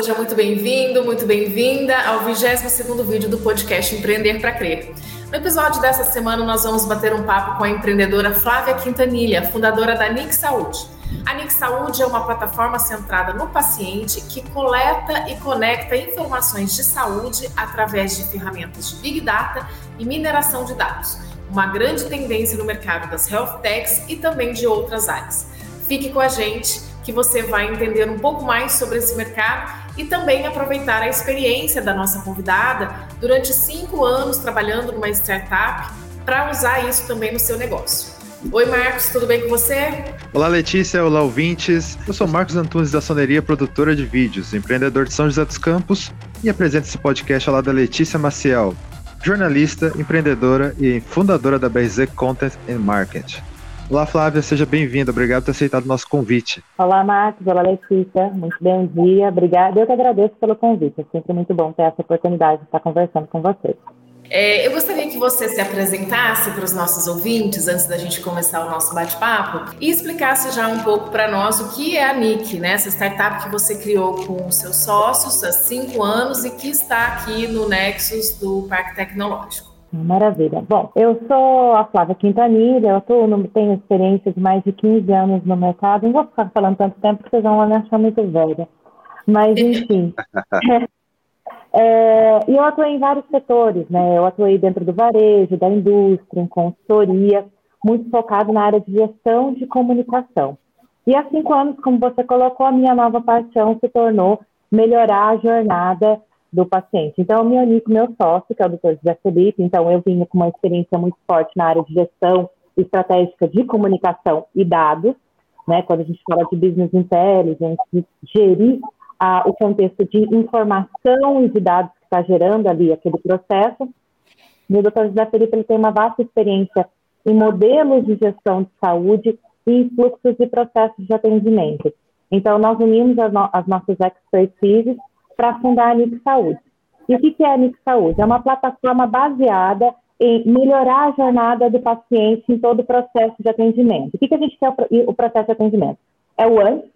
seja muito bem-vindo, muito bem-vinda ao 22º vídeo do podcast Empreender para Crer. No episódio dessa semana, nós vamos bater um papo com a empreendedora Flávia Quintanilha, fundadora da Nick Saúde. A Nick Saúde é uma plataforma centrada no paciente que coleta e conecta informações de saúde através de ferramentas de Big Data e mineração de dados, uma grande tendência no mercado das health techs e também de outras áreas. Fique com a gente que você vai entender um pouco mais sobre esse mercado e também aproveitar a experiência da nossa convidada durante cinco anos trabalhando numa startup para usar isso também no seu negócio. Oi, Marcos, tudo bem com você? Olá, Letícia, olá, ouvintes. Eu sou Marcos Antunes da Soneria, produtora de vídeos, empreendedor de São José dos Campos e apresento esse podcast ao lado da Letícia Maciel, jornalista, empreendedora e fundadora da BRZ Content and Marketing. Olá, Flávia, seja bem-vinda. Obrigado por ter aceitado o nosso convite. Olá, Marcos. Olá, Letícia. Muito bom dia. Obrigada. Eu que agradeço pelo convite. É sempre muito bom ter essa oportunidade de estar conversando com vocês. É, eu gostaria que você se apresentasse para os nossos ouvintes antes da gente começar o nosso bate-papo e explicasse já um pouco para nós o que é a NIC, né? Essa startup que você criou com os seus sócios há cinco anos e que está aqui no Nexus do Parque Tecnológico. Maravilha. Bom, eu sou a Flávia Quintanilha, eu tô, tenho experiência de mais de 15 anos no mercado. Não vou ficar falando tanto tempo porque vocês vão me achar muito velha. Mas, enfim. é, e eu atuei em vários setores, né? Eu atuei dentro do varejo, da indústria, em consultoria, muito focado na área de gestão de comunicação. E há cinco anos, como você colocou, a minha nova paixão se tornou melhorar a jornada do paciente. Então, eu me uni com meu sócio, que é o Dr. José Felipe, então eu vinha com uma experiência muito forte na área de gestão estratégica de comunicação e dados, né, quando a gente fala de business intelligence, de gerir a, o contexto de informação e de dados que está gerando ali aquele processo. E o Dr. José Felipe ele tem uma vasta experiência em modelos de gestão de saúde e em fluxos e processos de atendimento. Então, nós unimos as, no as nossas expertises para fundar a NIC Saúde. E o que é a NIC Saúde? É uma plataforma baseada em melhorar a jornada do paciente em todo o processo de atendimento. O que, que a gente quer o processo de atendimento? É o antes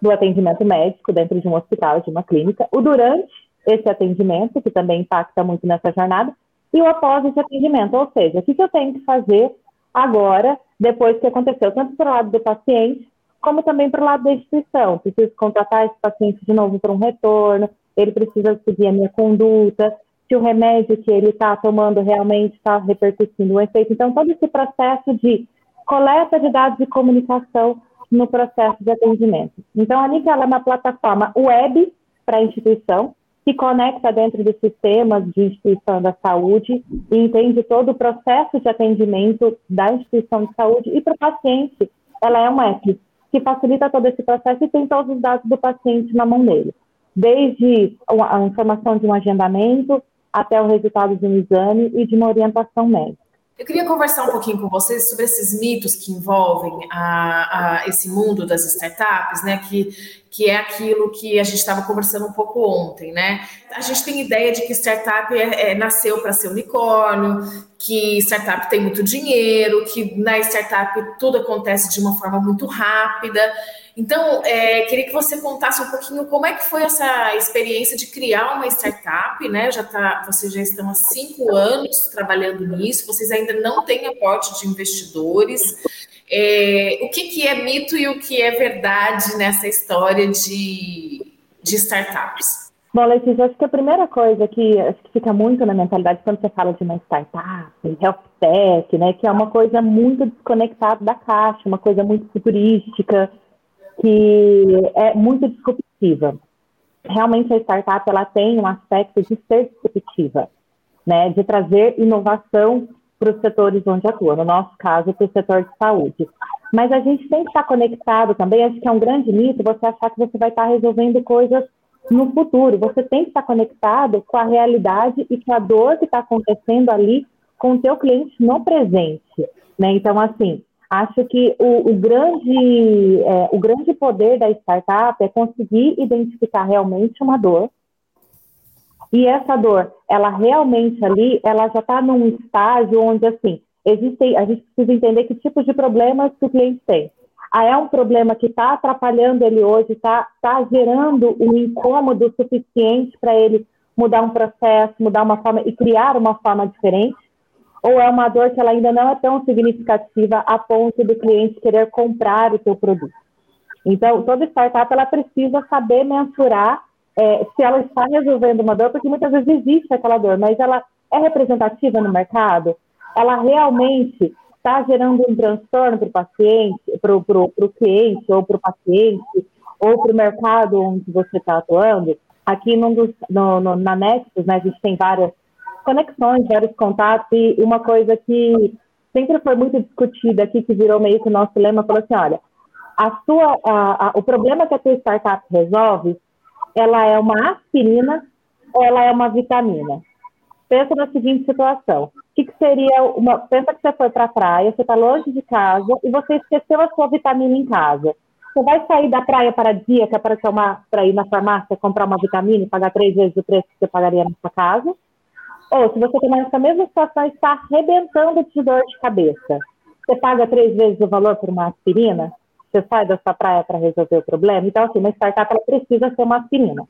do atendimento médico dentro de um hospital, de uma clínica, o durante esse atendimento, que também impacta muito nessa jornada, e o após esse atendimento, ou seja, o que, que eu tenho que fazer agora, depois que aconteceu, tanto para o lado do paciente, como também para o lado da instituição. Preciso contratar esse paciente de novo para um retorno, ele precisa seguir a minha conduta, se o remédio que ele está tomando realmente está repercutindo o efeito. Então, todo esse processo de coleta de dados de comunicação no processo de atendimento. Então, a NIC é uma plataforma web para a instituição, que conecta dentro dos sistemas de instituição da saúde e entende todo o processo de atendimento da instituição de saúde e para o paciente, ela é um app que facilita todo esse processo e tem todos os dados do paciente na mão dele desde a informação de um agendamento até o resultado de um exame e de uma orientação médica. Eu queria conversar um pouquinho com vocês sobre esses mitos que envolvem a, a esse mundo das startups, né? Que, que é aquilo que a gente estava conversando um pouco ontem, né? A gente tem ideia de que startup é, é, nasceu para ser unicórnio, que startup tem muito dinheiro, que na startup tudo acontece de uma forma muito rápida. Então, é, queria que você contasse um pouquinho como é que foi essa experiência de criar uma startup, né? Já tá, vocês já estão há cinco anos trabalhando nisso, vocês ainda não têm aporte de investidores. É, o que, que é mito e o que é verdade nessa história de, de startups? Bom, Letícia, acho que a primeira coisa que, acho que fica muito na mentalidade quando você fala de uma startup, health tech, né, que é uma coisa muito desconectada da caixa, uma coisa muito futurística, que é muito disruptiva. Realmente a startup ela tem um aspecto de ser disruptiva, né, de trazer inovação para os setores onde atua, no nosso caso, para o setor de saúde. Mas a gente tem que estar conectado também, acho que é um grande mito você achar que você vai estar resolvendo coisas no futuro. Você tem que estar conectado com a realidade e com a dor que está acontecendo ali com o teu cliente no presente. Né? Então, assim, Acho que o, o grande, é, o grande poder da startup é conseguir identificar realmente uma dor. E essa dor, ela realmente ali, ela já está num estágio onde, assim, existem, a gente precisa entender que tipos de problemas que o cliente tem. ah, é um problema que está atrapalhando ele hoje, está tá gerando um incômodo suficiente para ele mudar um processo, mudar uma forma e criar uma forma diferente? Ou é uma dor que ela ainda não é tão significativa a ponto do cliente querer comprar o seu produto? Então, toda startup ela precisa saber mensurar é, se ela está resolvendo uma dor, porque muitas vezes existe aquela dor, mas ela é representativa no mercado? Ela realmente está gerando um transtorno para o paciente, para o cliente, ou para o paciente, ou para o mercado onde você está atuando? Aqui dos, no, no, na Nexus, né, a gente tem várias conexões, vários contatos, e uma coisa que sempre foi muito discutida aqui, que virou meio que o nosso lema, falou assim, olha, a sua, a, a, o problema que a tua startup resolve, ela é uma aspirina ou ela é uma vitamina? Pensa na seguinte situação. O que, que seria uma. Pensa que você foi para a praia, você está longe de casa e você esqueceu a sua vitamina em casa. Você vai sair da praia paradisíaca para tomar, para ir na farmácia comprar uma vitamina e pagar três vezes o preço que você pagaria na sua casa? Ou se você tem essa mesma situação está arrebentando de dor de cabeça, você paga três vezes o valor por uma aspirina? Você sai da sua praia para resolver o problema? Então, assim, uma startup ela precisa ser uma aspirina.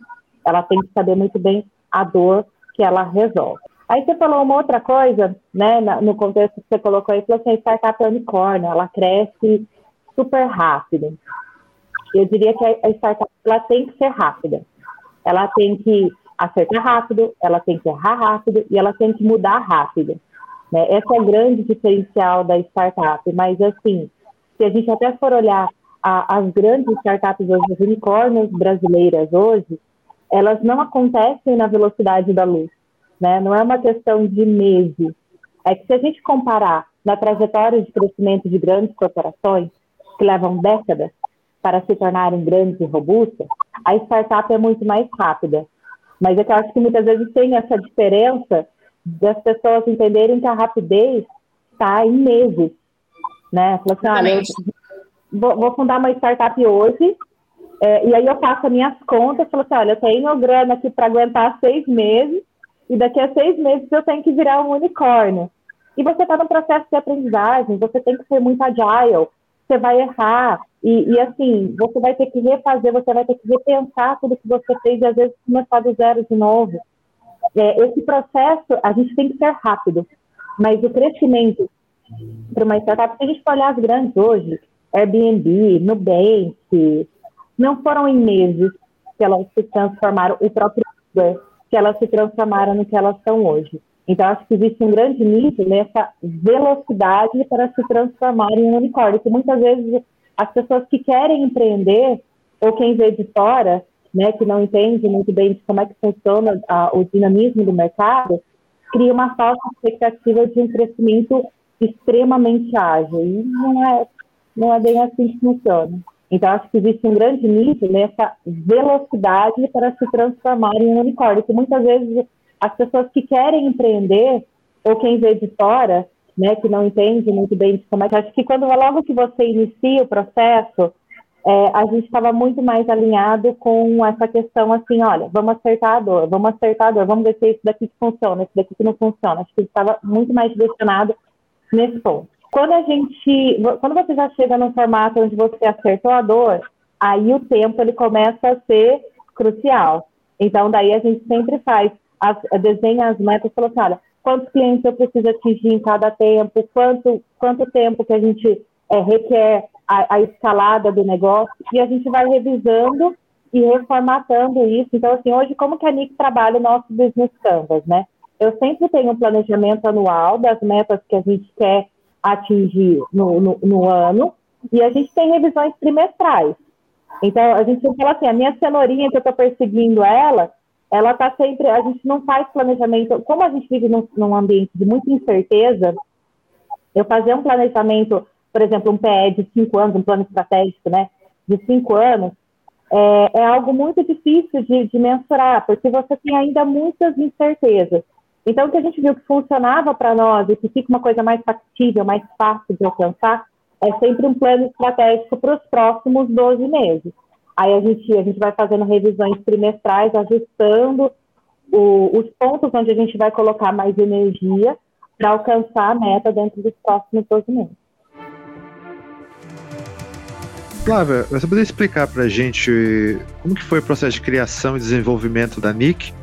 Ela tem que saber muito bem a dor que ela resolve. Aí você falou uma outra coisa, né, no contexto que você colocou aí, falou assim, a startup é unicórnio, ela cresce super rápido. Eu diria que a startup ela tem que ser rápida. Ela tem que acertar rápido, ela tem que errar rápido e ela tem que mudar rápido. Né? Esse é o grande diferencial da startup. Mas, assim, se a gente até for olhar a, as grandes startups as unicórnios brasileiras hoje, elas não acontecem na velocidade da luz. Né? Não é uma questão de meses. É que se a gente comparar na trajetória de crescimento de grandes corporações, que levam décadas para se tornarem grandes e robustas, a startup é muito mais rápida. Mas é que eu acho que muitas vezes tem essa diferença das pessoas entenderem que a rapidez está em meses. Né? Falou assim, olha, vou, vou, fundar uma startup hoje, é, e aí eu faço as minhas contas, falo assim, olha, eu tenho grana aqui para aguentar seis meses, e daqui a seis meses eu tenho que virar um unicórnio. E você está no processo de aprendizagem, você tem que ser muito agile, você vai errar, e, e, assim, você vai ter que refazer, você vai ter que repensar tudo que você fez e às vezes começar do zero de novo. É, esse processo, a gente tem que ser rápido, mas o crescimento para uma startup, se a gente for olhar as grandes hoje, Airbnb, Nubank, não foram em meses que elas se transformaram, o próprio Uber, que elas se transformaram no que elas são hoje. Então, acho que existe um grande nível nessa velocidade para se transformar em um unicórnio, que muitas vezes as pessoas que querem empreender, ou quem vê de fora, né, que não entende muito bem de como é que funciona a, o dinamismo do mercado, cria uma falsa expectativa de um crescimento extremamente ágil. E não é, não é bem assim que funciona. Então, acho que existe um grande nível nessa velocidade para se transformar em um unicórnio, que muitas vezes as pessoas que querem empreender, ou quem vê de fora, né, que não entende muito bem como é que. Acho que quando logo que você inicia o processo, é, a gente estava muito mais alinhado com essa questão assim, olha, vamos acertar a dor, vamos acertar a dor, vamos ver se isso daqui que funciona, esse daqui que não funciona. Acho que estava muito mais direcionado nesse ponto. Quando a gente, quando você já chega num formato onde você acertou a dor, aí o tempo ele começa a ser crucial. Então daí a gente sempre faz, as, desenha as metas, fala assim, olha, quantos clientes eu preciso atingir em cada tempo, quanto, quanto tempo que a gente é, requer a, a, escalada do negócio, e a gente vai revisando e reformatando isso. Então, assim, hoje, como que a NIC trabalha o nosso Business Canvas, né? Eu sempre tenho um planejamento anual das metas que a gente quer atingir no, no, no ano, e a gente tem revisões trimestrais. Então, a gente fala assim, a minha cenourinha que eu estou perseguindo ela, ela está sempre, a gente não faz planejamento, como a gente vive num, num, ambiente de muita incerteza, eu fazer um planejamento, por exemplo, um PE de cinco anos, um plano estratégico, né, de cinco anos, é, é algo muito difícil de, de, mensurar, porque você tem ainda muitas incertezas. Então, o que a gente viu que funcionava para nós e que fica uma coisa mais factível, mais fácil de alcançar, é sempre um plano estratégico para os próximos 12 meses. Aí a gente, a gente vai fazendo revisões trimestrais, ajustando o, os pontos onde a gente vai colocar mais energia para alcançar a meta dentro dos próximos 12 meses. Flávia, você poderia explicar para a gente como que foi o processo de criação e desenvolvimento da NIC?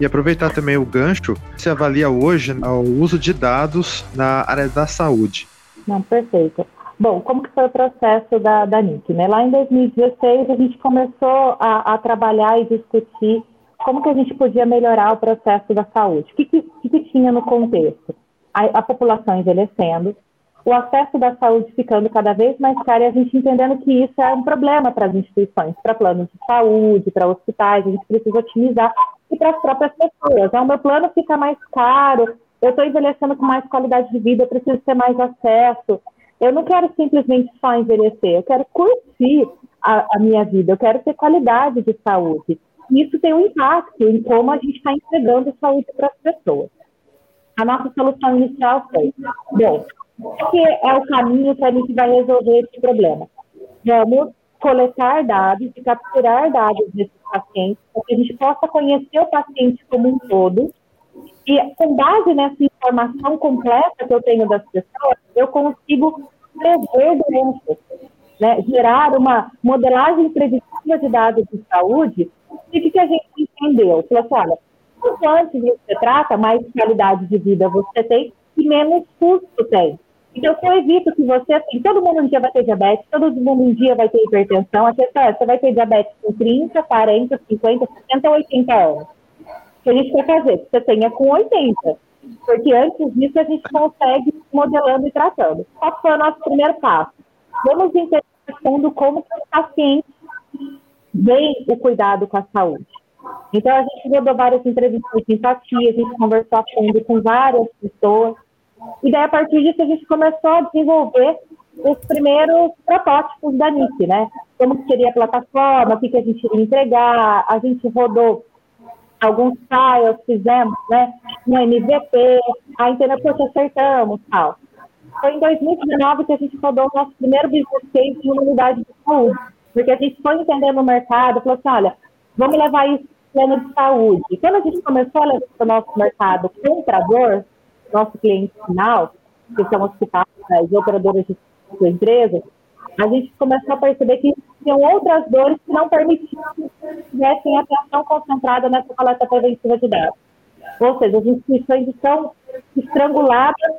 E aproveitar também o gancho, você avalia hoje o uso de dados na área da saúde. Não, perfeito. Bom, como que foi o processo da, da NIC? Né? Lá em 2016, a gente começou a, a, trabalhar e discutir como que a gente podia melhorar o processo da saúde. O que, que, que tinha no contexto? A, a, população envelhecendo, o acesso da saúde ficando cada vez mais caro e a gente entendendo que isso é um problema para as instituições, para planos de saúde, para hospitais, a gente precisa otimizar para as próprias pessoas. Então, o meu plano fica mais caro, eu estou envelhecendo com mais qualidade de vida, eu preciso ter mais acesso. Eu não quero simplesmente só envelhecer, eu quero curtir a, a minha vida, eu quero ter qualidade de saúde. Isso tem um impacto em como a gente está entregando saúde para as pessoas. A nossa solução inicial foi: bom, o que é o caminho que a gente vai resolver esse problema? Vamos coletar dados e capturar dados desses pacientes, para que a gente possa conhecer o paciente como um todo e com base nessa informação completa que eu tenho das pessoas, eu consigo prever doenças, né? gerar uma modelagem preditiva de dados de saúde. E o que, que a gente entendeu? Falou assim, olha, quanto antes você trata, mais qualidade de vida você tem e menos custo tem. Então, se eu evito que você, assim, todo mundo um dia vai ter diabetes, todo mundo um dia vai ter hipertensão, a questão é, você vai ter diabetes com 30, 40, 50, 60, 80 anos que a gente quer fazer, que você tenha com 80. Porque antes disso a gente consegue modelando e tratando. Qual foi o nosso primeiro passo? Vamos entender fundo como que o paciente vem o cuidado com a saúde. Então, a gente rodou várias entrevistas de empatia, a gente conversou a fundo com várias pessoas. E daí, a partir disso, a gente começou a desenvolver os primeiros protótipos da NIC, né? Como que seria a plataforma, o que, que a gente iria entregar. A gente rodou alguns trials fizemos, né, no MVP, a entender, poxa, acertamos, tal. Foi em 2019 que a gente rodou o nosso primeiro business case de uma unidade de saúde, porque a gente foi entendendo o mercado, falou assim, olha, vamos levar isso plano de saúde. Quando a gente começou a levar para o nosso mercado comprador, nosso cliente final, que são hospitais e operadoras de empresas, a gente começou a perceber que tinham outras dores que não permitiam que tivessem atenção concentrada nessa coleta preventiva de dados. Ou seja, as instituições estão estranguladas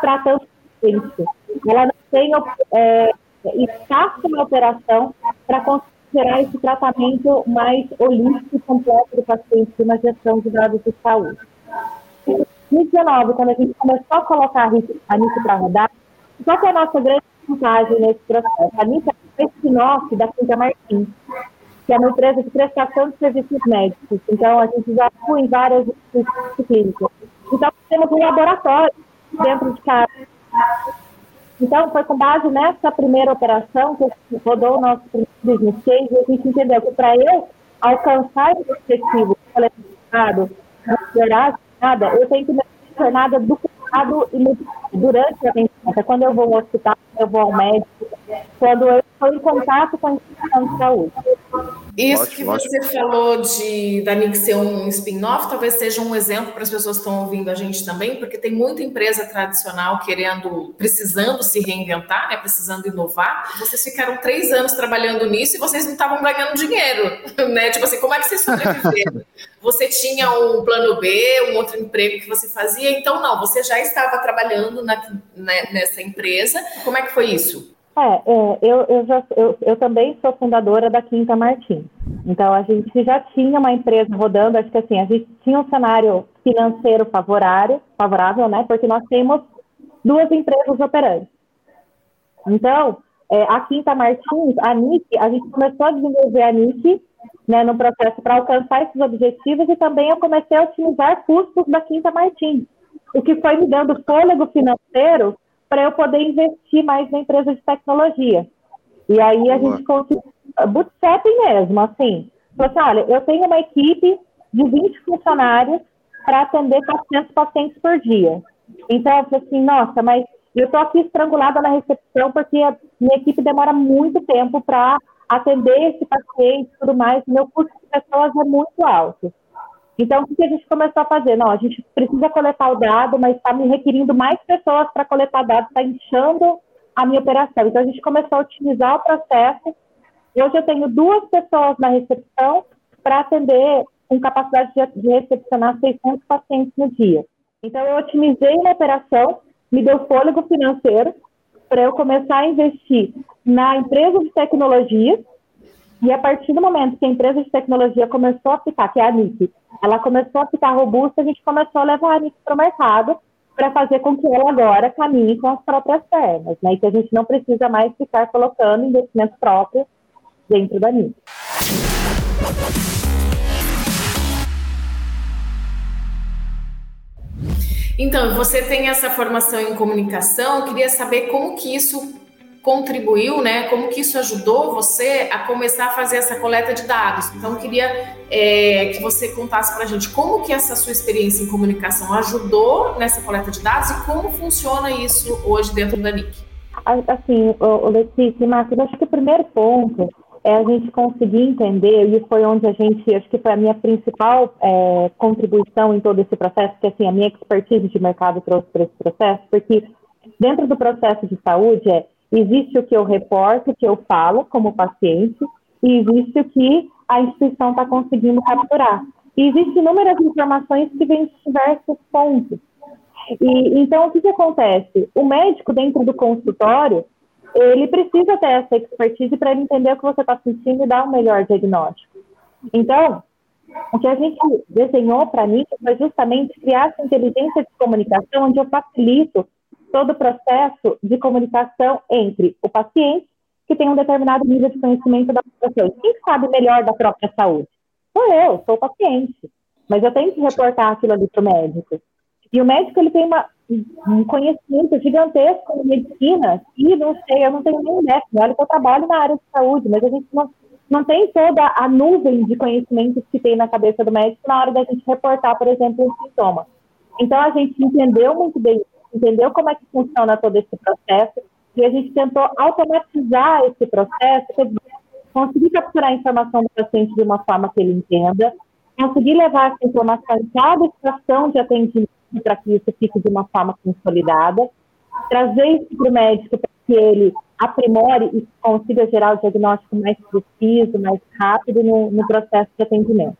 tratando isso. Ela não tem é, espaço na operação para considerar esse tratamento mais holístico e completo do paciente na gestão de dados de saúde. Em 2019, quando a gente começou a colocar a NIC para rodar, qual que é a nossa grande vantagem nesse processo? A NIC é spin-off da Quinta Martins, que é uma empresa de prestação de serviços médicos. Então, a gente já atua em várias clínicas. Então, temos um laboratório dentro de casa. Então, foi com base nessa primeira operação que rodou o nosso business case e a gente entendeu que para eu alcançar esse objetivo qualificado, melhorar nada, eu tenho que ter jornada do cuidado e durante a atendimento. Quando eu vou ao hospital, eu vou ao médico, quando eu estou em contato com a instituição de saúde. Isso ótimo, que você ótimo. falou de da NIC ser um spin-off, talvez seja um exemplo para as pessoas que estão ouvindo a gente também, porque tem muita empresa tradicional querendo, precisando se reinventar, né, precisando inovar. Vocês ficaram três anos trabalhando nisso e vocês não estavam ganhando dinheiro, né? Tipo assim, como é que vocês sobreviveram? você tinha um plano B, um outro emprego que você fazia, então não, você já estava trabalhando na, né, nessa empresa. Como é que foi isso? É, é eu, eu, já, eu, eu, também sou fundadora da Quinta Martins. Então, a gente já tinha uma empresa rodando, acho que assim, a gente tinha um cenário financeiro favorável, favorável né? Porque nós temos duas empresas operantes. Então, é, a Quinta Martins, a NIC, a gente começou a desenvolver a NIC né, no processo para alcançar esses objetivos e também eu comecei a otimizar custos da Quinta Martins, o que foi me dando fôlego financeiro para eu poder investir mais na empresa de tecnologia. E aí a Boa. gente conseguiu, bootstrapping mesmo, assim. Falei assim, olha, eu tenho uma equipe de 20 funcionários para atender 400 pacientes por dia. Então, eu falei assim, nossa, mas eu estou aqui estrangulada na recepção porque a minha equipe demora muito tempo para atender esse paciente e tudo mais. Meu custo de pessoas é muito alto. Então, o que a gente começou a fazer? Não, a gente precisa coletar o dado, mas está me requerindo mais pessoas para coletar dados, está inchando a minha operação. Então, a gente começou a otimizar o processo. Hoje eu tenho duas pessoas na recepção para atender com capacidade de, recepcionar 600 pacientes no dia. Então, eu otimizei a operação, me deu fôlego financeiro para eu começar a investir na empresa de tecnologia. E a partir do momento que a empresa de tecnologia começou a ficar, que é a NIC, ela começou a ficar robusta, a gente começou a levar a NIC para o mercado para fazer com que ela agora caminhe com as próprias pernas, né? E que a gente não precisa mais ficar colocando investimento próprio dentro da NIC. Então, você tem essa formação em comunicação, eu queria saber como que isso contribuiu, né? Como que isso ajudou você a começar a fazer essa coleta de dados? Então, queria é, que você contasse para a gente como que essa sua experiência em comunicação ajudou nessa coleta de dados e como funciona isso hoje dentro da NIC. Assim, o Letícia, Marcos, acho que o primeiro ponto é a gente conseguir entender, e foi onde a gente, acho que foi a minha principal é, contribuição em todo esse processo, que assim, a minha expertise de mercado trouxe para esse processo, porque dentro do processo de saúde é, existe o que eu reporto, o que eu falo como paciente, e existe o que a instituição está conseguindo capturar. E existem inúmeras informações que vêm de diversos pontos. E, então, o que, que acontece? O médico dentro do consultório, ele precisa ter essa expertise para entender o que você está sentindo e dar um melhor diagnóstico. Então, o que a gente desenhou para mim foi justamente criar essa inteligência de comunicação, onde eu facilito todo o processo de comunicação entre o paciente, que tem um determinado nível de conhecimento da população. Quem sabe melhor da própria saúde? Sou eu, sou o paciente. Mas eu tenho que reportar aquilo ali para o médico. E o médico ele tem uma, um conhecimento gigantesco em medicina e não sei, eu não tenho nem ideia. Olha que eu trabalho na área de saúde, mas a gente não, não tem toda a nuvem de conhecimentos que tem na cabeça do médico na hora da gente reportar, por exemplo, um sintoma. Então a gente entendeu muito bem, entendeu como é que funciona todo esse processo e a gente tentou automatizar esse processo, conseguir capturar a informação do paciente de uma forma que ele entenda, conseguir levar essa informação em cada estação de atendimento para que isso fique de uma forma consolidada, trazer isso para o médico para que ele aprimore e consiga gerar o diagnóstico mais preciso, mais rápido no, no processo de atendimento.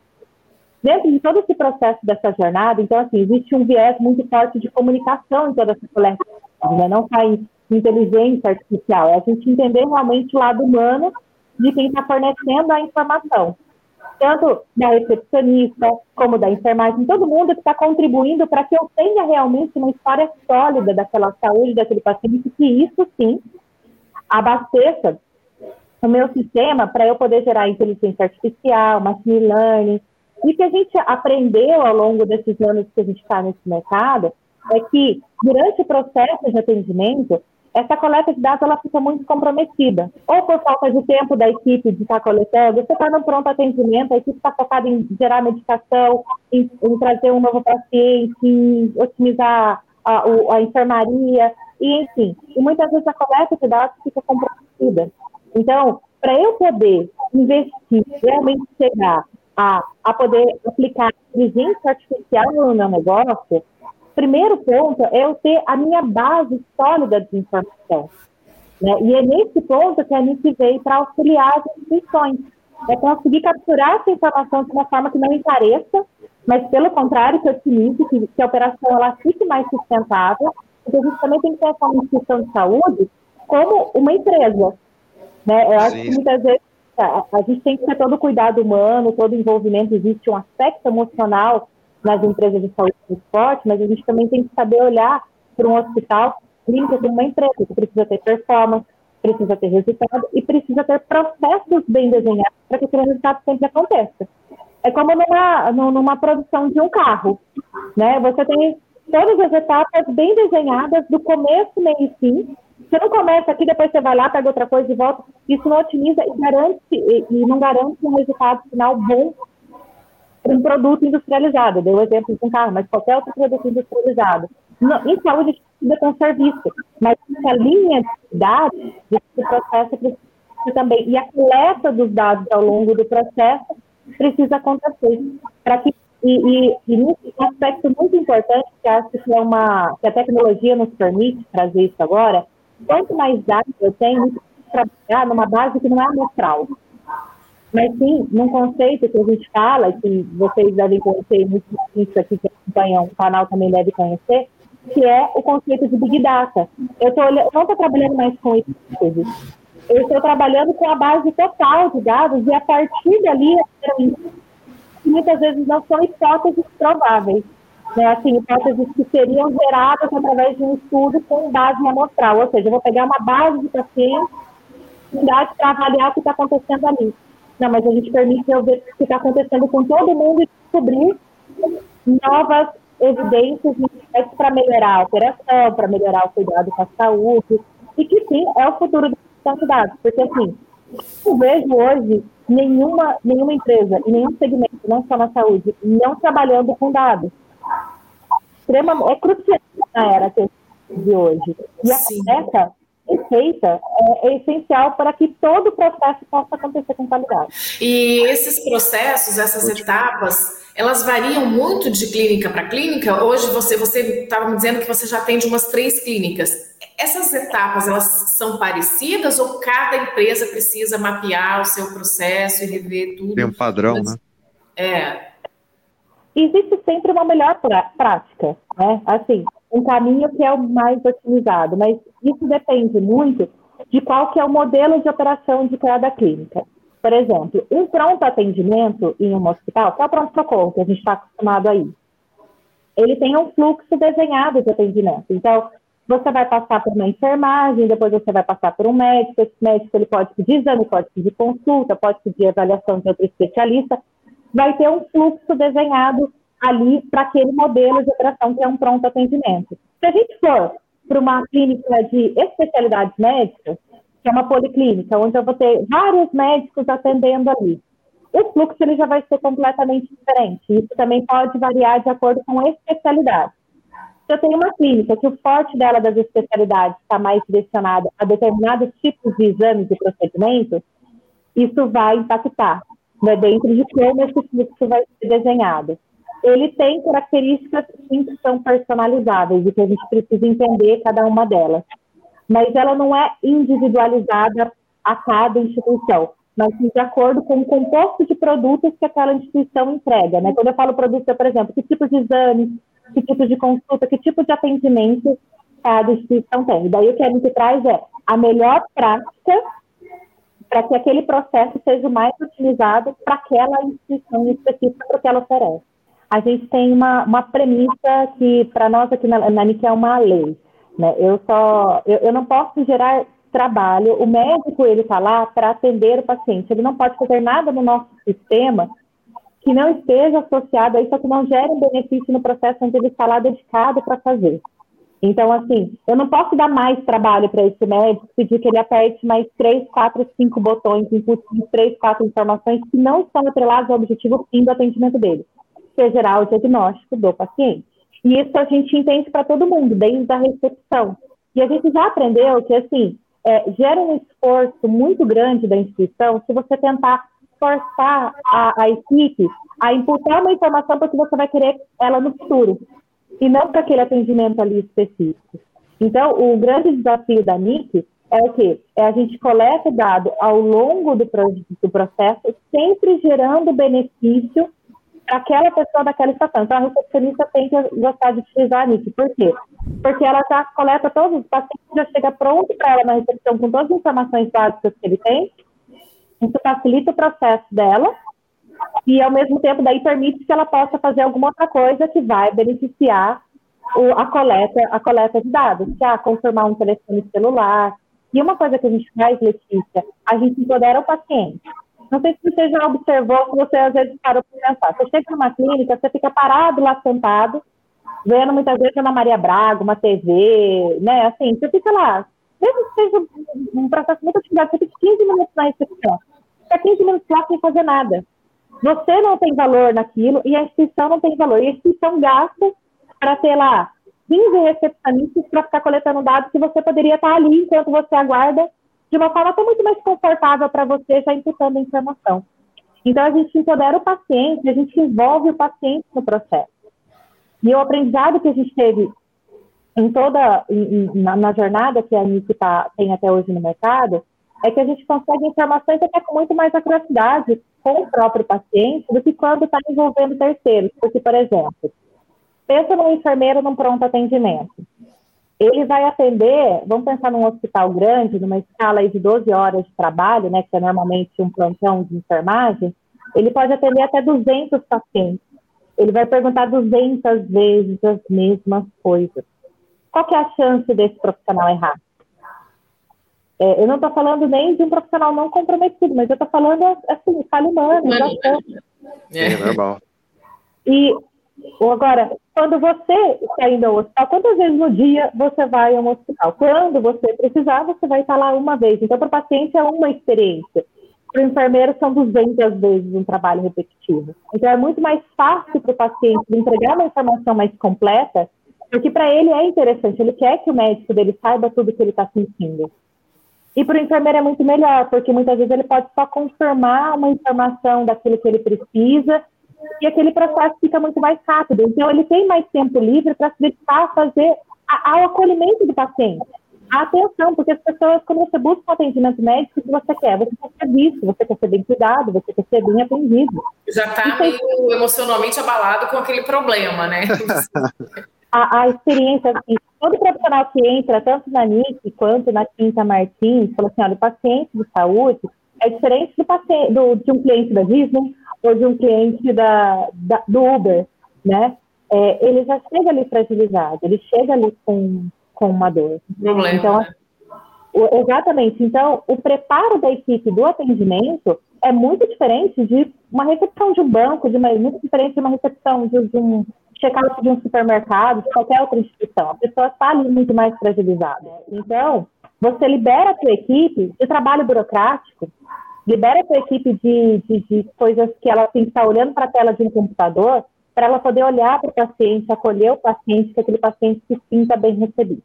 Dentro de todo esse processo dessa jornada, então, assim, existe um viés muito forte de comunicação em toda essa coleta, né? não só em inteligência artificial, é a gente entender realmente o lado humano de quem está fornecendo a informação tanto da recepcionista como da enfermagem, todo mundo que está contribuindo para que eu tenha realmente uma história sólida daquela saúde daquele paciente, que isso sim abasteça o meu sistema para eu poder gerar inteligência artificial, machine learning. E que a gente aprendeu ao longo desses anos que a gente está nesse mercado é que durante o processo de atendimento essa coleta de dados ela fica muito comprometida. Ou por falta de tempo da equipe de estar coletando, você está no pronto atendimento, a equipe está focada em gerar medicação, em, em, trazer um novo paciente, em otimizar a, a, enfermaria, e enfim. E muitas vezes a coleta de dados fica comprometida. Então, para eu poder investir, realmente chegar a, a poder aplicar inteligência artificial no meu negócio, primeiro ponto é eu ter a minha base sólida de informação. Né? E é nesse ponto que a gente veio para auxiliar as instituições. É conseguir capturar essa informação de uma forma que não encareça, mas pelo contrário, que otimize, que, que a operação ela fique mais sustentável, porque a gente também tem que pensar uma instituição de saúde como uma empresa. Né? Eu acho que muitas vezes a, a gente tem que ter todo o cuidado humano, todo o envolvimento, existe um aspecto emocional nas empresas de saúde e esporte, mas a gente também tem que saber olhar para um hospital clínico como uma empresa que precisa ter performance, precisa ter resultado e precisa ter processos bem desenhados para que aquele resultado sempre aconteça. É como numa, numa produção de um carro, né? Você tem todas as etapas bem desenhadas, do começo, meio e fim. Você não começa aqui, depois você vai lá, pega outra coisa e volta. Isso não otimiza e garante e, e não garante um resultado final bom um produto industrializado. Deu o exemplo de um carro, mas qualquer outro produto industrializado. No, em saúde, a gente precisa com serviço, mas essa linha de dados, esse processo precisa também. E a coleta dos dados ao longo do processo precisa acontecer. Para que, e, e, e um aspecto muito importante, que acho que, é uma, que a tecnologia nos permite trazer isso agora, quanto mais dados eu tenho, trabalhar numa base que não é amostral. Mas sim, num conceito que a gente fala, que vocês devem conhecer, muitos aqui que acompanham o canal também devem conhecer, que é o conceito de Big Data. Eu, tô, eu não estou trabalhando mais com hipóteses, eu estou trabalhando com a base total de dados e a partir dali, muitas vezes não são hipóteses prováveis, né? assim, hipóteses que seriam geradas através de um estudo com base amostral, ou seja, eu vou pegar uma base de pacientes, dados para avaliar o que está acontecendo ali. Não, mas a gente permite eu ver o que está acontecendo com todo mundo e descobrir novas evidências para melhorar a operação, para melhorar o cuidado com a saúde, e que sim, é o futuro dos candidatos, porque assim, eu vejo hoje nenhuma, nenhuma empresa e nenhum segmento, não só na saúde, não trabalhando com dados. Extrema, é crucial na era de hoje. E a conversa feita é, é, essencial para que todo o processo possa acontecer com qualidade. E esses processos, essas etapas, elas variam muito de clínica para clínica? Hoje você você estava me dizendo que você já atende umas três clínicas. Essas etapas, elas são parecidas ou cada empresa precisa mapear o seu processo e rever tudo? Tem um padrão, Mas, né? É. Existe sempre uma melhor prática, né? Assim, um caminho que é o mais otimizado, mas isso depende muito de qual que é o modelo de operação de cada clínica. Por exemplo, um pronto atendimento em um hospital, que é o pronto-socorro que a gente está acostumado aí, ele tem um fluxo desenhado de atendimento. Então, você vai passar por uma enfermagem, depois você vai passar por um médico, esse médico ele pode pedir exame, pode pedir consulta, pode pedir avaliação de outro especialista, vai ter um fluxo desenhado ali para aquele modelo de operação que é um pronto atendimento. Se a gente for para uma clínica de especialidades médicas, que é uma policlínica, onde eu vou ter vários médicos atendendo ali, o fluxo ele já vai ser completamente diferente. Isso também pode variar de acordo com a especialidade. Se eu tenho uma clínica que o forte dela das especialidades está mais direcionado a determinados tipos de exames e procedimentos, isso vai impactar né, dentro de como esse fluxo vai ser desenhado ele tem características sim, que são personalizáveis e que a gente precisa entender cada uma delas. Mas ela não é individualizada a cada instituição, mas de acordo com o composto de produtos que aquela instituição entrega. Né? Quando eu falo produto, é, por exemplo, que tipo de exame, que tipo de consulta, que tipo de atendimento cada instituição tem. Daí o que a gente traz é a melhor prática para que aquele processo seja mais utilizado para aquela instituição específica que ela oferece a gente tem uma, uma premissa que, para nós aqui na, na NIC, é uma lei. Né? Eu, só, eu, eu não posso gerar trabalho, o médico ele está lá para atender o paciente, ele não pode fazer nada no nosso sistema que não esteja associado a isso, que não gere um benefício no processo onde ele está lá dedicado para fazer. Então, assim, eu não posso dar mais trabalho para esse médico, pedir que ele aperte mais três, quatro, cinco botões, inputs de três, quatro informações que não estão atreladas ao objetivo fim do atendimento dele que é gerar o diagnóstico do paciente. E isso a gente entende para todo mundo, desde a recepção. E a gente já aprendeu que, assim, é, gera um esforço muito grande da instituição se você tentar forçar a, a equipe a imputar uma informação porque você vai querer ela no futuro, e não para aquele atendimento ali específico. Então, o grande desafio da NIC é o quê? É a gente coleta dado ao longo do, do processo, sempre gerando benefício aquela pessoa daquela estação. Então, a recepcionista tem que gostar de utilizar a NIC. Por quê? Porque ela já coleta todos os pacientes, já chega pronto para ela na recepção com todas as informações básicas que ele tem. Isso facilita o processo dela e, ao mesmo tempo, daí permite que ela possa fazer alguma outra coisa que vai beneficiar o, a, coleta, a coleta de dados, que é confirmar um telefone celular. E uma coisa que a gente faz, Letícia, a gente empodera o paciente. Não sei se você já observou, que você às vezes parou para pensar. Você chega numa clínica, você fica parado lá sentado, vendo muitas vezes Ana Maria Braga, uma TV, né? Assim, você fica lá. Mesmo que seja um processo muito atividade, você fica 15 minutos na recepção. Fica 15 minutos lá sem fazer nada. Você não tem valor naquilo e a instituição não tem valor. E a instituição gasta para ter lá 15 recepcionistas para ficar coletando dados que você poderia estar ali enquanto você aguarda de uma forma até muito mais confortável para você já imputando a informação. Então, a gente empodera o paciente, a gente envolve o paciente no processo. E o aprendizado que a gente teve em toda em, na, na, jornada que a NIC tá, tem até hoje no mercado, é que a gente consegue informações até com muito mais acuracidade com o próprio paciente do que quando está envolvendo terceiros. Porque, por exemplo, pensa num enfermeiro num pronto atendimento. Ele vai atender, vamos pensar num hospital grande, numa escala de 12 horas de trabalho, né, que é normalmente um plantão de enfermagem, ele pode atender até 200 pacientes. Ele vai perguntar 200 vezes as mesmas coisas. Qual que é a chance desse profissional errar? É, eu não estou falando nem de um profissional não comprometido, mas eu estou falando, assim, falha humana. É, é normal. E agora, quando você está indo ao hospital, quantas vezes no dia você vai ao hospital? Quando você precisar, você vai estar lá uma vez. Então, para o paciente é uma experiência. Para o enfermeiro, são 200 vezes um trabalho repetitivo. Então, é muito mais fácil para o paciente entregar uma informação mais completa, porque para ele é interessante, ele quer que o médico dele saiba tudo que ele está sentindo. E para o enfermeiro é muito melhor, porque muitas vezes ele pode só confirmar uma informação daquilo que ele precisa e aquele processo fica muito mais rápido. Então, ele tem mais tempo livre para se dedicar a fazer a, ao acolhimento do paciente. A atenção, porque as pessoas, quando você busca um atendimento médico, o que você quer? Você quer ser visto, você quer ser bem cuidado, você quer ser bem atendido. Já está meio emocionalmente abalado com aquele problema, né? a, a experiência, assim, todo profissional que entra, tanto na NIC quanto na Quinta Martins, falou assim, olha, o paciente de saúde é diferente do paciente, do, de um cliente da Disney ou de um cliente da, da do Uber, né? É, ele já chega ali fragilizado, ele chega ali com, com uma dor. Problema. Então, né? o, exatamente. Então, o preparo da equipe do atendimento é muito diferente de uma recepção de um banco, de uma, muito diferente de uma recepção de, de um check-out de um supermercado, de qualquer outra instituição. A pessoa está ali muito mais fragilizada. Então, você libera a sua equipe de trabalho burocrático, libera a sua equipe de, de, de coisas que ela tem que estar olhando para a tela de um computador, para ela poder olhar para o paciente, acolher o paciente, que aquele paciente se sinta bem recebido.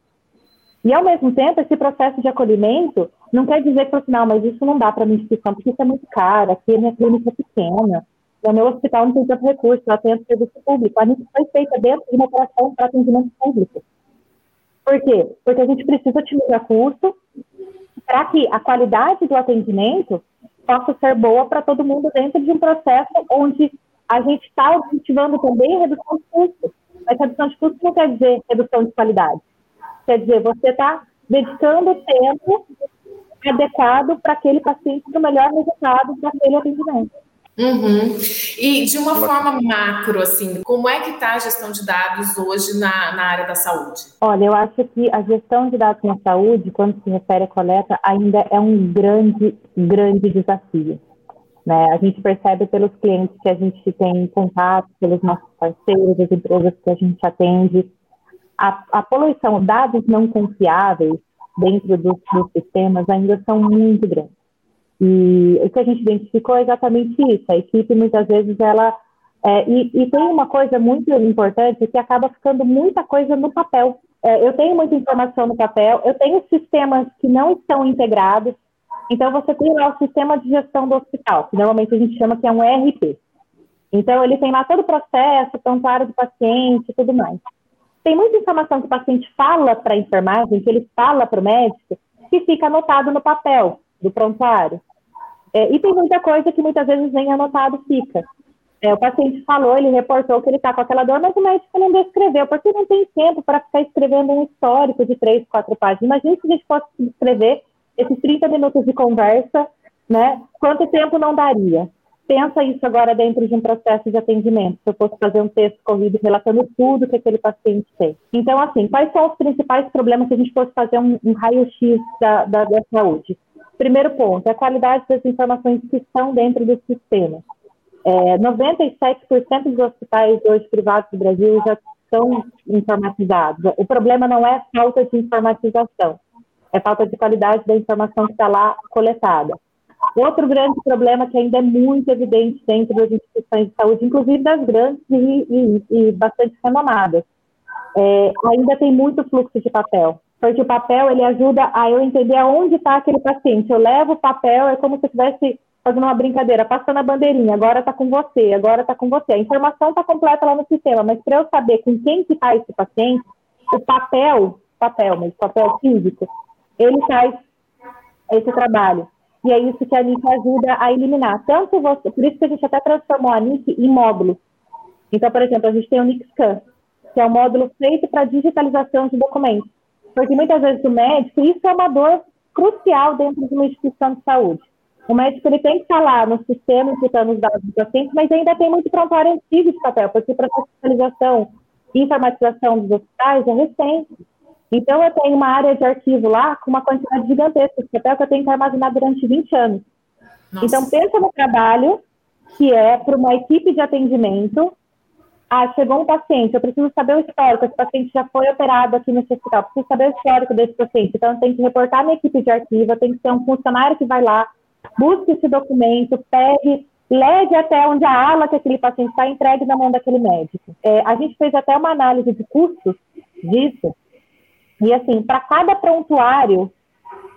E, ao mesmo tempo, esse processo de acolhimento não quer dizer que, final, mas isso não dá para a instituição, porque isso é muito caro, aqui a minha clínica é pequena, o meu hospital não tem tanto recurso, eu atendo serviço público. A gente foi feita dentro de uma operação para atendimento público. Por quê? Porque a gente precisa otimizar custo para que a qualidade do atendimento possa ser boa para todo mundo dentro de um processo onde a gente está objetivando também redução de custo. Mas redução de custo não quer dizer redução de qualidade. Quer dizer, você está dedicando tempo adequado para aquele paciente do melhor resultado para aquele atendimento. Uhum. E de uma forma macro, assim, como é que está a gestão de dados hoje na, na área da saúde? Olha, eu acho que a gestão de dados na saúde, quando se refere à coleta, ainda é um grande, grande desafio. Né? A gente percebe pelos clientes que a gente tem contato, pelos nossos parceiros, as empresas que a gente atende, a, a poluição, dados não confiáveis dentro dos, dos sistemas ainda são muito grandes. E o que a gente identificou é exatamente isso. A equipe, muitas vezes, ela. É, e, e, tem uma coisa muito importante que acaba ficando muita coisa no papel. É, eu tenho muita informação no papel, eu tenho sistemas que não estão integrados. Então, você tem lá o sistema de gestão do hospital, que normalmente a gente chama que é um ERP. Então, ele tem lá todo o processo, prontuário do paciente e tudo mais. Tem muita informação que o paciente fala para a enfermagem, que ele fala para o médico, que fica anotado no papel do prontuário. É, e tem muita coisa que muitas vezes nem anotado fica. É, o paciente falou, ele reportou que ele está com aquela dor, mas o médico não descreveu, porque não tem tempo para ficar escrevendo um histórico de três, quatro páginas. Imagina se a gente fosse escrever esses 30 minutos de conversa, né? Quanto tempo não daria? Pensa isso agora dentro de um processo de atendimento, se eu fosse fazer um texto corrido relatando tudo que aquele paciente tem. Então, assim, quais são os principais problemas se a gente fosse fazer um, um raio-x da, da, da saúde? Primeiro ponto, é a qualidade das informações que estão dentro do sistema. É, 97% dos hospitais hoje privados do Brasil já estão informatizados. O problema não é falta de informatização, é falta de qualidade da informação que está lá coletada. Outro grande problema que ainda é muito evidente dentro das instituições de saúde, inclusive das grandes e, e, e bastante renomadas, é, ainda tem muito fluxo de papel. Porque o papel, ele ajuda a eu entender aonde está aquele paciente. Eu levo o papel, é como se eu estivesse fazendo uma brincadeira, passando a bandeirinha, agora está com você, agora está com você. A informação está completa lá no sistema, mas para eu saber com quem que está esse paciente, o papel, papel, mas papel físico, ele faz esse trabalho. E é isso que a NIC ajuda a eliminar. Tanto você, por isso que a gente até transformou a NIC em módulos. Então, por exemplo, a gente tem o NIC Scan, que é um módulo feito para digitalização de documentos. Porque muitas vezes o médico, isso é uma dor crucial dentro de uma instituição de saúde. O médico ele tem que estar lá no sistema, imputando os dados do paciente, mas ainda tem muito prontuário antigo de papel, porque para digitalização e informatização dos hospitais é recente. Então, eu tenho uma área de arquivo lá com uma quantidade gigantesca de papel que eu tenho que armazenar durante 20 anos. Nossa. Então, pensa no trabalho que é para uma equipe de atendimento. Ah, chegou um paciente, eu preciso saber o histórico, esse paciente já foi operado aqui nesse hospital, preciso saber o histórico desse paciente. Então, eu tenho que reportar minha equipe de arquivo, tenho que ter um funcionário que vai lá, busque esse documento, pegue, leve até onde a ala que aquele paciente está entregue na mão daquele médico. É, a gente fez até uma análise de custos disso, e assim, para cada prontuário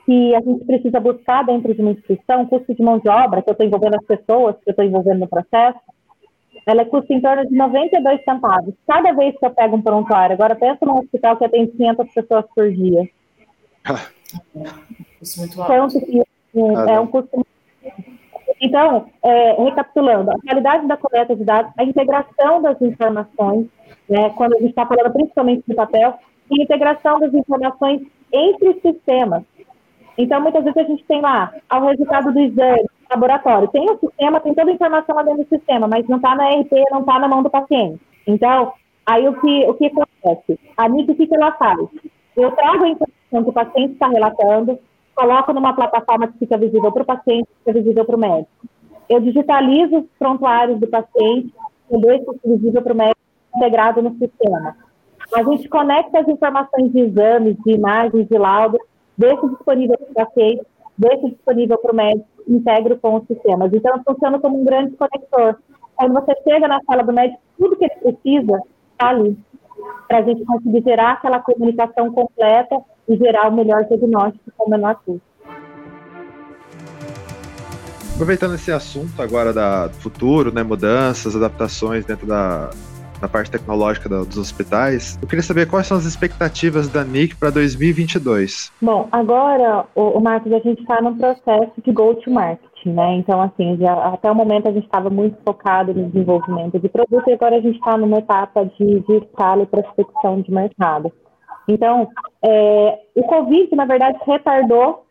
que a gente precisa buscar dentro de uma instituição, custo de mão de obra, que eu estou envolvendo as pessoas, que eu estou envolvendo no processo, ela custa em torno de 92 centavos. Cada vez que eu pego um prontuário, agora pensa num hospital que tem 500 pessoas por dia. Isso é muito alto. que é um custo então, é, recapitulando, a qualidade da coleta de dados, a integração das informações, né, quando a gente está falando principalmente de papel, e integração das informações entre sistemas. Então, muitas vezes a gente tem lá o resultado do exame, laboratório. Tem o sistema, tem toda a informação lá dentro do sistema, mas não está na RP, não está na mão do paciente. Então, aí o que, o que acontece? A NIC, o que, ela faz? Eu trago a informação que o paciente está relatando, coloco numa plataforma que fica visível para o paciente, fica visível para o médico. Eu digitalizo os prontuários do paciente, eu deixo visível para o médico integrado no sistema. A gente conecta as informações de exames, de imagens, de laudo, deixa disponível para o paciente, deixa disponível para o médico, integra com os sistemas. Então, funciona como um grande conector. Quando você chega na sala do médico, tudo que ele precisa está ali, para a gente conseguir gerar aquela comunicação completa e gerar o melhor diagnóstico com o menor custo. Aproveitando esse assunto agora da, futuro, né, mudanças, adaptações dentro da, na parte tecnológica dos hospitais. Eu queria saber quais são as expectativas da NIC para 2022. Bom, agora, o, o Marcos, a gente está num processo de go-to-market, né? Então, assim, já, até o momento a gente estava muito focado no desenvolvimento de produto e agora a gente está numa etapa de, de escala e prospecção de mercado. Então, é, o Covid, na verdade, retardou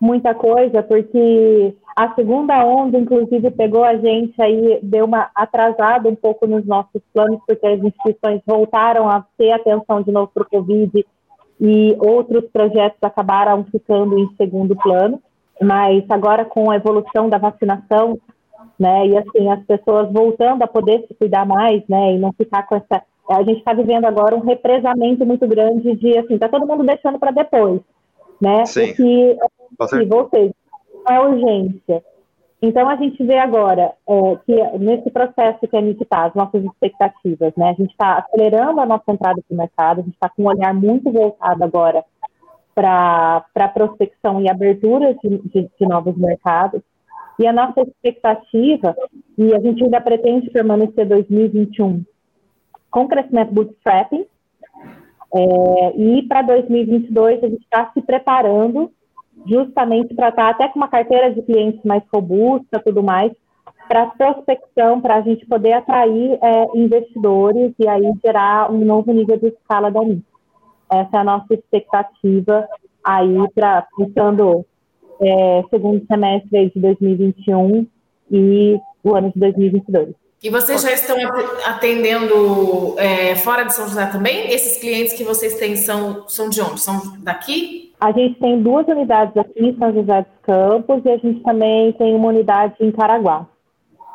muita coisa, porque a segunda onda, inclusive, pegou a gente aí, deu uma atrasada um pouco nos nossos planos, porque as instituições voltaram a ter atenção de novo para o Covid e outros projetos acabaram ficando em segundo plano. Mas agora, com a evolução da vacinação, né, e assim, as pessoas voltando a poder se cuidar mais, né, e não ficar com essa. A gente está vivendo agora um represamento muito grande de, assim, tá todo mundo deixando para depois, né? Sim. O que, ou seja, é urgência. Então, a gente vê agora é, que nesse processo que a gente está, as nossas expectativas, né? A gente está acelerando a nossa entrada para o mercado, a gente está com um olhar muito voltado agora para a prospecção e abertura de, de, de, novos mercados. E a nossa expectativa, e a gente ainda pretende permanecer 2021 com crescimento bootstrapping, é, e para 2022 a gente está se preparando justamente para estar até com uma carteira de clientes mais robusta, tudo mais, para prospecção, para a gente poder atrair é, investidores e aí gerar um novo nível de escala da NIC. Essa é a nossa expectativa aí para pensando é, segundo semestre de 2021 e o ano de 2022. E vocês já estão atendendo é, fora de São José também? Esses clientes que vocês têm são, são de onde? São daqui? A gente tem duas unidades aqui São José dos Campos e a gente também tem uma unidade em Caraguá.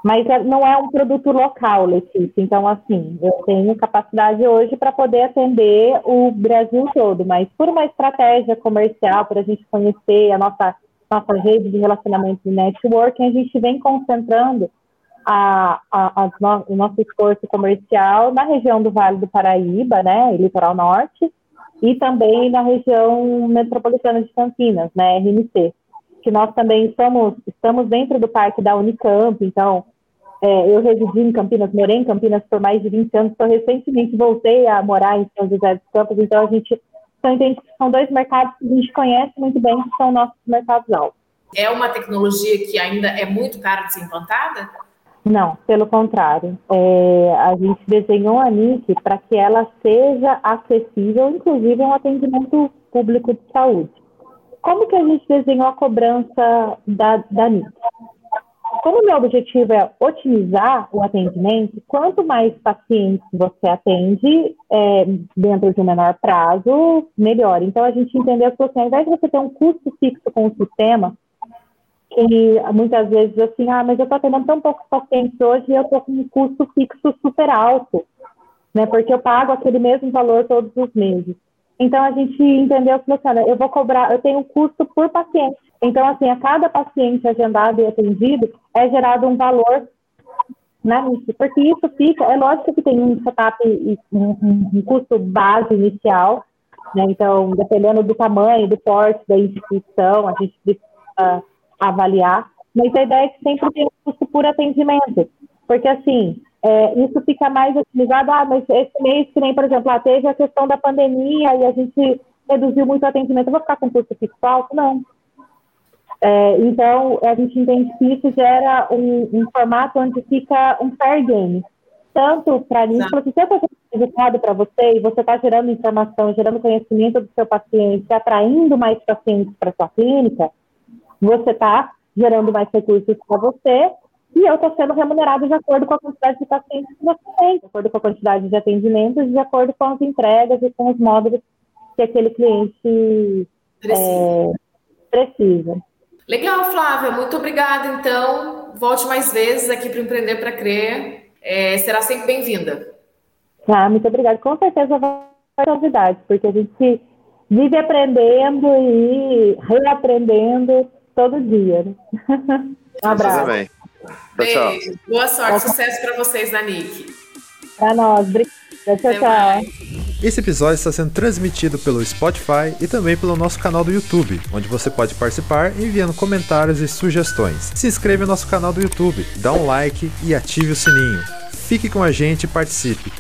Mas é, não é um produto local, Letícia. Então, assim, eu tenho capacidade hoje para poder atender o Brasil todo, mas por uma estratégia comercial, para a gente conhecer a nossa, nossa rede de relacionamento e networking, a gente vem concentrando a, a, a no, o nosso esforço comercial na região do Vale do Paraíba, né, litoral norte, e também na região metropolitana de Campinas, né, RMC, que nós também estamos, estamos dentro do parque da Unicamp, então É, eu residi em Campinas, morei em Campinas por mais de 20 anos, então recentemente voltei a morar em São José dos Campos, então a gente só entende que são dois mercados que a gente conhece muito bem, que são nossos mercados altos. É uma tecnologia que ainda é muito cara de ser implantada? Não, pelo contrário. É, a gente desenhou a NIC para que ela seja acessível, inclusive um atendimento público de saúde. Como que a gente desenhou a cobrança da, da NIC? Como o meu objetivo é otimizar o atendimento, quanto mais pacientes você atende é, dentro de um menor prazo, melhor. Então, a gente entendeu que, assim, ao invés de você ter um custo fixo com o sistema, que muitas vezes assim, ah, mas eu estou atendendo tão poucos pacientes hoje e eu estou com um custo fixo super alto, né? Porque eu pago aquele mesmo valor todos os meses. Então a gente entendeu que, assim, eu vou cobrar, eu tenho um custo por paciente. Então, assim, a cada paciente agendado e atendido é gerado um valor né, porque isso fica, é lógico que tem um setup um, um custo base inicial, né, então, dependendo do tamanho, do porte da instituição, a gente precisa avaliar, mas a ideia é que sempre tem um custo por atendimento, porque assim, é, isso fica mais otimizado, ah, mas esse mês, que nem, por exemplo, lá teve a questão da pandemia e a gente reduziu muito o atendimento, eu vou ficar com custo fixo alto? Não. É, então, a gente entende que isso gera um, um formato onde fica um fair game. Tanto para mim, se eu estou resultado para você e você está gerando informação, gerando conhecimento do seu paciente, atraindo mais pacientes para sua clínica, você está gerando mais recursos para você e eu estou sendo remunerado de acordo com a quantidade de pacientes que você tem, de acordo com a quantidade de atendimentos, de acordo com as entregas e com os módulos que aquele cliente precisa. É, precisa. Legal, Flávia, muito obrigada. Então, volte mais vezes aqui para Empreender para Crer. É, será sempre bem-vinda. Ah, muito obrigada. Com certeza vai novidades, porque a gente vive aprendendo e reaprendendo todo dia. um abraço. Bem. Tchau, tchau. Boa sorte, tchau. sucesso para vocês na NIC. Para nós, obrigada. Tchau, tchau. Esse episódio está sendo transmitido pelo Spotify e também pelo nosso canal do YouTube, onde você pode participar enviando comentários e sugestões. Se inscreva no nosso canal do YouTube, dá um like e ative o sininho. Fique com a gente e participe.